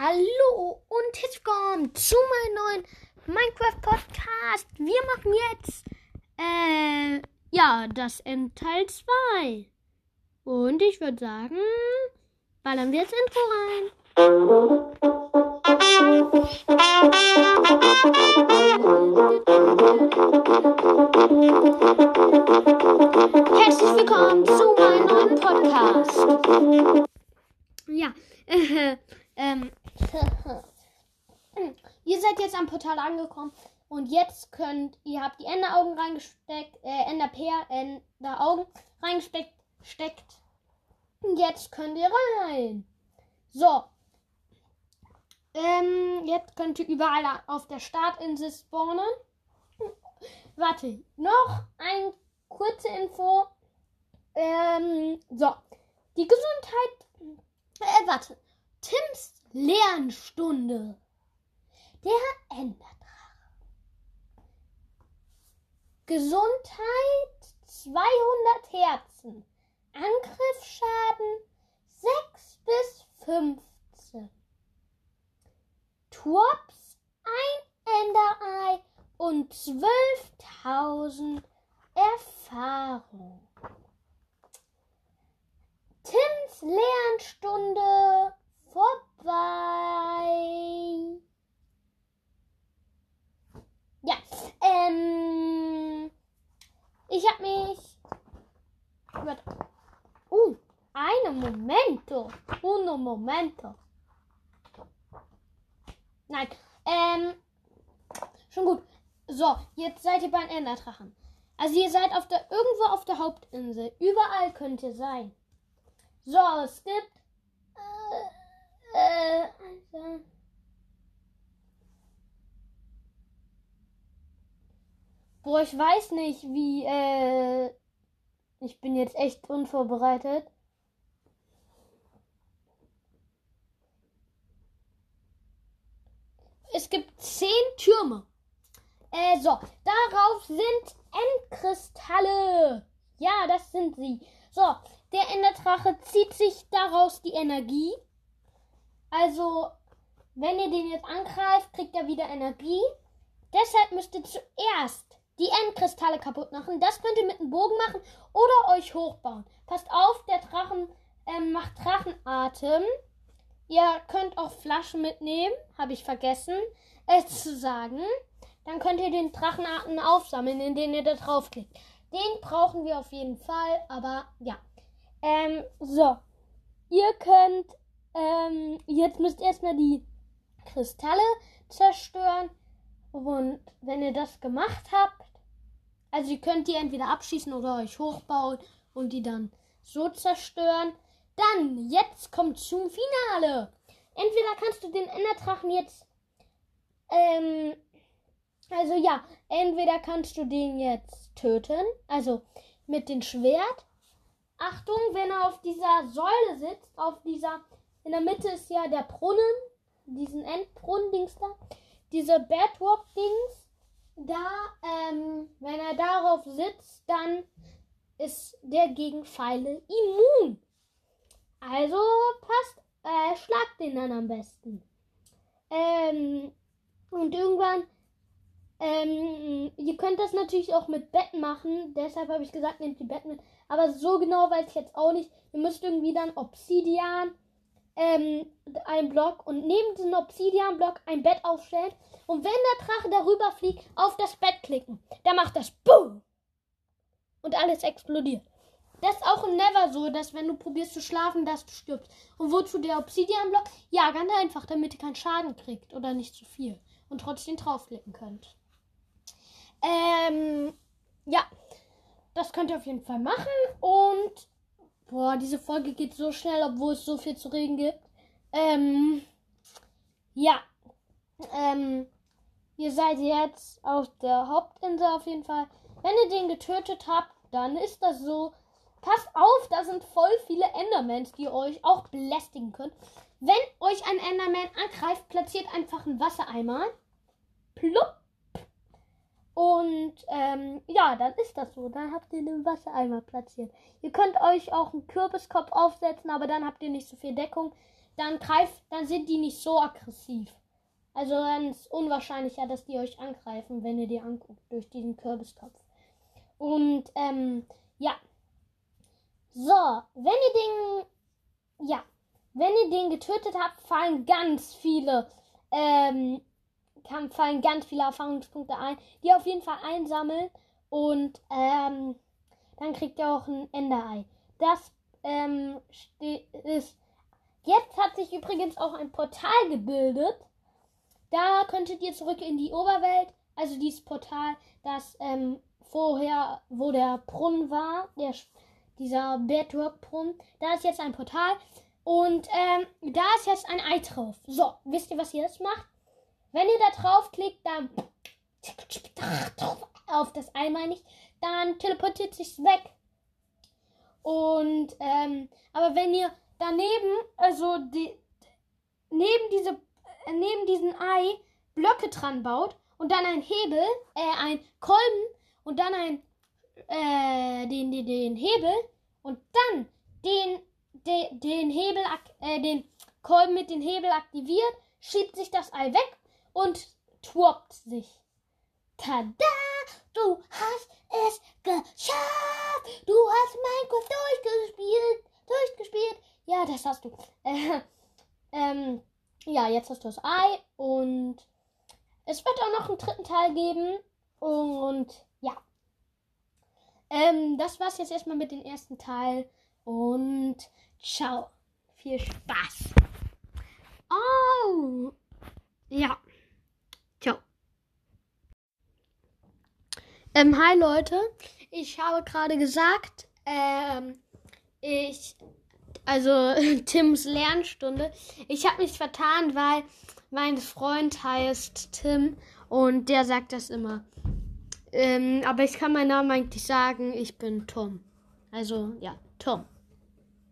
Hallo und herzlich willkommen zu meinem neuen Minecraft Podcast. Wir machen jetzt, äh, ja, das Endteil 2. Und ich würde sagen, ballern wir ins Intro rein. Herzlich willkommen zu meinem neuen Podcast. Ja, äh, ähm, ihr seid jetzt am Portal angekommen und jetzt könnt, ihr habt die Enderaugen reingesteckt, äh, Enderpeer, Enderaugen reingesteckt, steckt. Jetzt könnt ihr rein. So. Ähm, jetzt könnt ihr überall auf der Startinsel spawnen. Warte, noch ein kurze Info. Ähm, so. Die Gesundheit. Äh, warte. Tims Lernstunde. Der Enderdrache. Gesundheit 200 Herzen. Angriffsschaden 6 bis 15. Turps ein Enderei und 12.000 Erfahrung. Tims Lernstunde vorbei. Ja, ähm, ich habe mich. Warte. Uh, eine Momento. Uno Momento. Nein, ähm, schon gut. So, jetzt seid ihr beim Enderdrachen. Also ihr seid auf der irgendwo auf der Hauptinsel. Überall könnt ihr sein. So, es gibt. Also. Boah, ich weiß nicht, wie. Äh, ich bin jetzt echt unvorbereitet. Es gibt zehn Türme. Äh, so, darauf sind Endkristalle. Ja, das sind sie. So, der Enderdrache zieht sich daraus die Energie. Also, wenn ihr den jetzt angreift, kriegt er wieder Energie. Deshalb müsst ihr zuerst die Endkristalle kaputt machen. Das könnt ihr mit einem Bogen machen oder euch hochbauen. Passt auf, der Drachen ähm, macht Drachenatem. Ihr könnt auch Flaschen mitnehmen, habe ich vergessen äh, zu sagen. Dann könnt ihr den Drachenatem aufsammeln, indem ihr da draufklickt. Den brauchen wir auf jeden Fall, aber ja. Ähm, so. Ihr könnt, ähm, jetzt müsst ihr erstmal die Kristalle zerstören. Und wenn ihr das gemacht habt, also ihr könnt die entweder abschießen oder euch hochbauen und die dann so zerstören. Dann, jetzt kommt zum Finale. Entweder kannst du den Enderdrachen jetzt, ähm, also ja, entweder kannst du den jetzt töten, also mit dem Schwert. Achtung, wenn er auf dieser Säule sitzt, auf dieser, in der Mitte ist ja der Brunnen, diesen Endbrunnen-Dings da, diese Bedrock-Dings, da, ähm, wenn er darauf sitzt, dann ist der gegen Pfeile immun. Also passt, äh, schlagt den dann am besten. Ähm, und irgendwann, ähm, ihr könnt das natürlich auch mit Betten machen. Deshalb habe ich gesagt, nehmt die Betten mit. Aber so genau weiß ich jetzt auch nicht. Ihr müsst irgendwie dann Obsidian, ähm, ein Block und neben diesem Obsidian-Block ein Bett aufstellen. Und wenn der Drache darüber fliegt, auf das Bett klicken. Dann macht das BOOM! Und alles explodiert. Das ist auch in Never so, dass wenn du probierst zu schlafen, dass du stirbst. Und wozu der Obsidian-Block? Ja, ganz einfach, damit ihr keinen Schaden kriegt oder nicht zu viel. Und trotzdem draufklicken könnt. Ähm, ja. Das könnt ihr auf jeden Fall machen. Und, boah, diese Folge geht so schnell, obwohl es so viel zu reden gibt. Ähm, ja. Ähm, ihr seid jetzt auf der Hauptinsel auf jeden Fall. Wenn ihr den getötet habt, dann ist das so. Passt auf, da sind voll viele Endermans, die euch auch belästigen können. Wenn euch ein Enderman angreift, platziert einfach einen Wassereimer. Plupp. Und ähm, ja, dann ist das so. Dann habt ihr den Wassereimer platziert. Ihr könnt euch auch einen Kürbiskopf aufsetzen, aber dann habt ihr nicht so viel Deckung. dann greift, dann sind die nicht so aggressiv. Also dann ist unwahrscheinlicher, dass die euch angreifen, wenn ihr die anguckt durch diesen Kürbiskopf. Und ähm, ja. So, wenn ihr den, ja, wenn ihr den getötet habt, fallen ganz viele, ähm, kann, fallen ganz viele Erfahrungspunkte ein, die auf jeden Fall einsammeln und ähm, dann kriegt ihr auch ein Enderei. Das ähm, ist. Jetzt hat sich übrigens auch ein Portal gebildet. Da könntet ihr zurück in die Oberwelt. Also dieses Portal, das ähm, vorher, wo der Brunnen war, der, dieser Bedrock-Brunnen. Da ist jetzt ein Portal. Und ähm, da ist jetzt ein Ei drauf. So, wisst ihr, was ihr jetzt macht? Wenn ihr da draufklickt, dann auf das Ei meine ich, dann teleportiert sich's weg. Und, ähm, aber wenn ihr daneben, also die, neben diese, äh, neben diesen Ei Blöcke dran baut und dann ein Hebel, äh, ein Kolben und dann ein, äh, den, den, den Hebel und dann den, den, den Hebel, äh, den Kolben mit dem Hebel aktiviert, schiebt sich das Ei weg und twoppt sich. Tada! Du hast es geschafft! Du hast Minecraft durchgespielt! Durchgespielt! Ja, das hast du. Äh, ähm, ja, jetzt hast du das Ei und es wird auch noch einen dritten Teil geben. Und ja. Ähm, das war's jetzt erstmal mit dem ersten Teil. Und ciao. Viel Spaß. Oh. Ja. Ähm, hi Leute, ich habe gerade gesagt, ähm, ich, also Tims Lernstunde, ich habe mich vertan, weil mein Freund heißt Tim und der sagt das immer. Ähm, aber ich kann meinen Namen eigentlich sagen, ich bin Tom. Also ja, Tom.